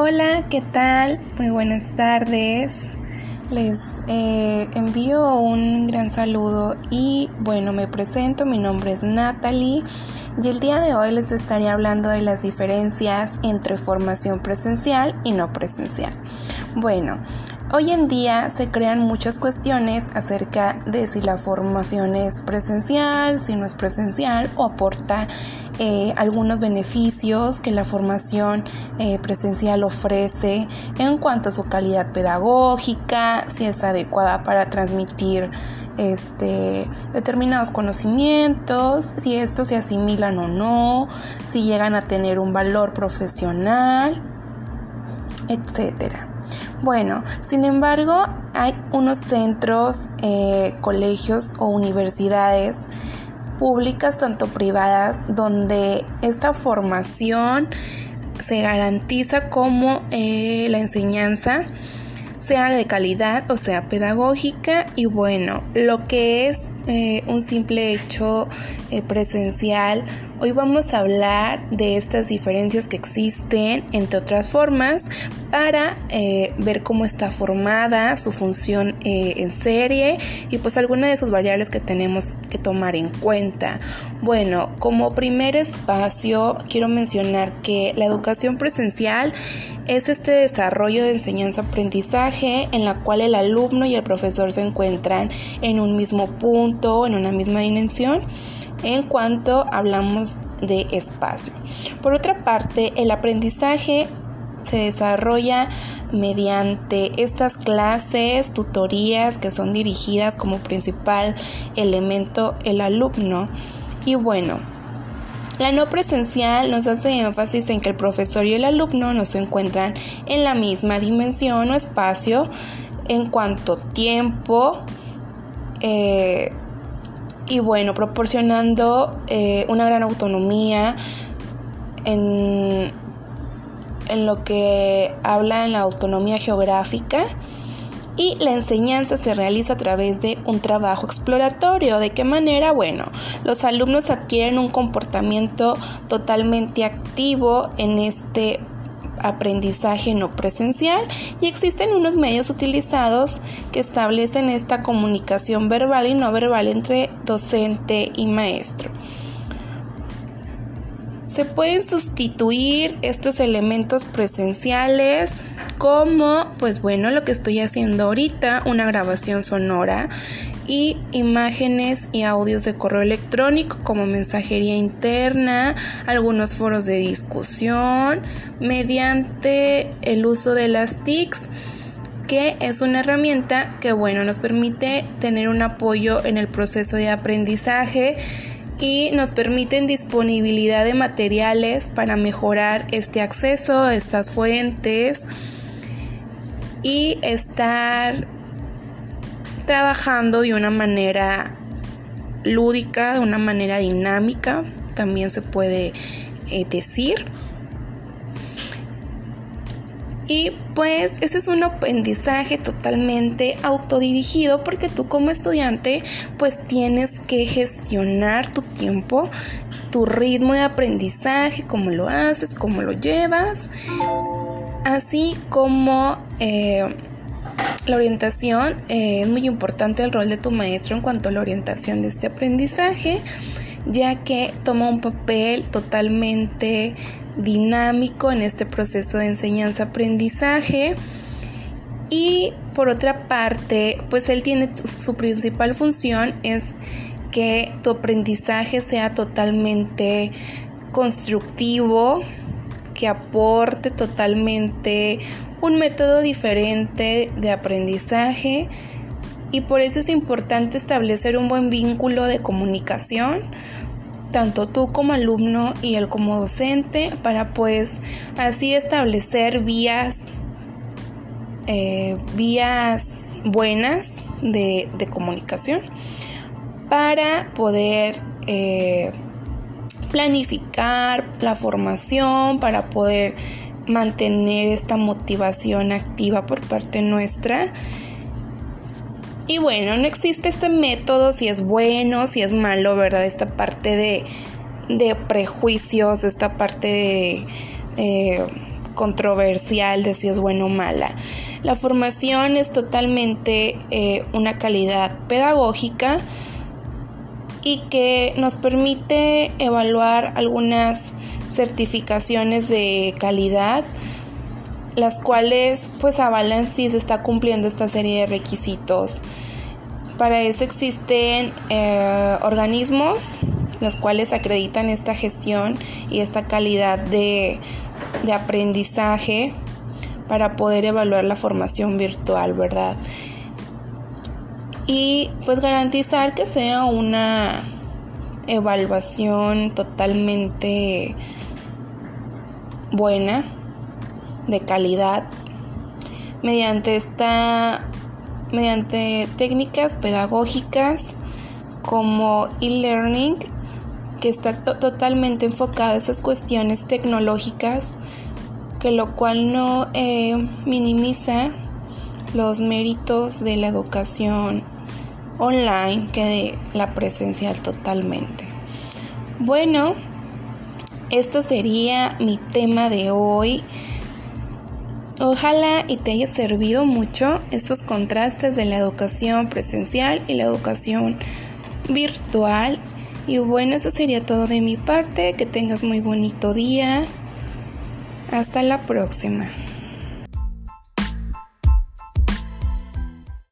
Hola, ¿qué tal? Muy buenas tardes. Les eh, envío un gran saludo y bueno, me presento, mi nombre es Natalie y el día de hoy les estaré hablando de las diferencias entre formación presencial y no presencial. Bueno, Hoy en día se crean muchas cuestiones acerca de si la formación es presencial, si no es presencial o aporta eh, algunos beneficios que la formación eh, presencial ofrece en cuanto a su calidad pedagógica, si es adecuada para transmitir este, determinados conocimientos, si estos se asimilan o no, si llegan a tener un valor profesional, etcétera. Bueno, sin embargo, hay unos centros, eh, colegios o universidades públicas, tanto privadas, donde esta formación se garantiza como eh, la enseñanza sea de calidad o sea pedagógica y bueno, lo que es eh, un simple hecho eh, presencial. Hoy vamos a hablar de estas diferencias que existen, entre otras formas, para eh, ver cómo está formada su función en serie y pues algunas de sus variables que tenemos que tomar en cuenta. Bueno, como primer espacio quiero mencionar que la educación presencial es este desarrollo de enseñanza-aprendizaje en la cual el alumno y el profesor se encuentran en un mismo punto en una misma dimensión en cuanto hablamos de espacio. Por otra parte, el aprendizaje se desarrolla mediante estas clases, tutorías que son dirigidas como principal elemento el alumno. Y bueno, la no presencial nos hace énfasis en que el profesor y el alumno no se encuentran en la misma dimensión o espacio en cuanto tiempo, eh, y bueno, proporcionando eh, una gran autonomía en, en lo que habla en la autonomía geográfica y la enseñanza se realiza a través de un trabajo exploratorio. ¿De qué manera? Bueno, los alumnos adquieren un comportamiento totalmente activo en este aprendizaje no presencial y existen unos medios utilizados que establecen esta comunicación verbal y no verbal entre docente y maestro. Se pueden sustituir estos elementos presenciales como, pues bueno, lo que estoy haciendo ahorita, una grabación sonora y imágenes y audios de correo electrónico como mensajería interna, algunos foros de discusión, mediante el uso de las TICs que es una herramienta que bueno nos permite tener un apoyo en el proceso de aprendizaje y nos permiten disponibilidad de materiales para mejorar este acceso a estas fuentes y estar trabajando de una manera lúdica, de una manera dinámica, también se puede eh, decir. Y pues este es un aprendizaje totalmente autodirigido porque tú como estudiante pues tienes que gestionar tu tiempo, tu ritmo de aprendizaje, cómo lo haces, cómo lo llevas, así como eh, la orientación eh, es muy importante el rol de tu maestro en cuanto a la orientación de este aprendizaje, ya que toma un papel totalmente dinámico en este proceso de enseñanza-aprendizaje. Y por otra parte, pues él tiene su principal función es que tu aprendizaje sea totalmente constructivo, que aporte totalmente un método diferente de aprendizaje y por eso es importante establecer un buen vínculo de comunicación tanto tú como alumno y él como docente para pues así establecer vías eh, vías buenas de, comunicación para poder eh, planificar la formación para poder mantener esta motivación activa por parte nuestra. Y bueno, no existe este método si es bueno, si es malo, ¿verdad? Esta parte de, de prejuicios, esta parte controversial de si es bueno o mala. La formación es totalmente eh, una calidad pedagógica y que nos permite evaluar algunas certificaciones de calidad las cuales pues avalan si se está cumpliendo esta serie de requisitos. Para eso existen eh, organismos los cuales acreditan esta gestión y esta calidad de, de aprendizaje para poder evaluar la formación virtual, ¿verdad? Y pues garantizar que sea una evaluación totalmente buena, de calidad, mediante esta mediante técnicas pedagógicas como e-learning que está totalmente enfocado a esas cuestiones tecnológicas, que lo cual no eh, minimiza los méritos de la educación online que de la presencial totalmente. Bueno, esto sería mi tema de hoy. Ojalá y te haya servido mucho estos contrastes de la educación presencial y la educación virtual y bueno, eso sería todo de mi parte. Que tengas muy bonito día. Hasta la próxima.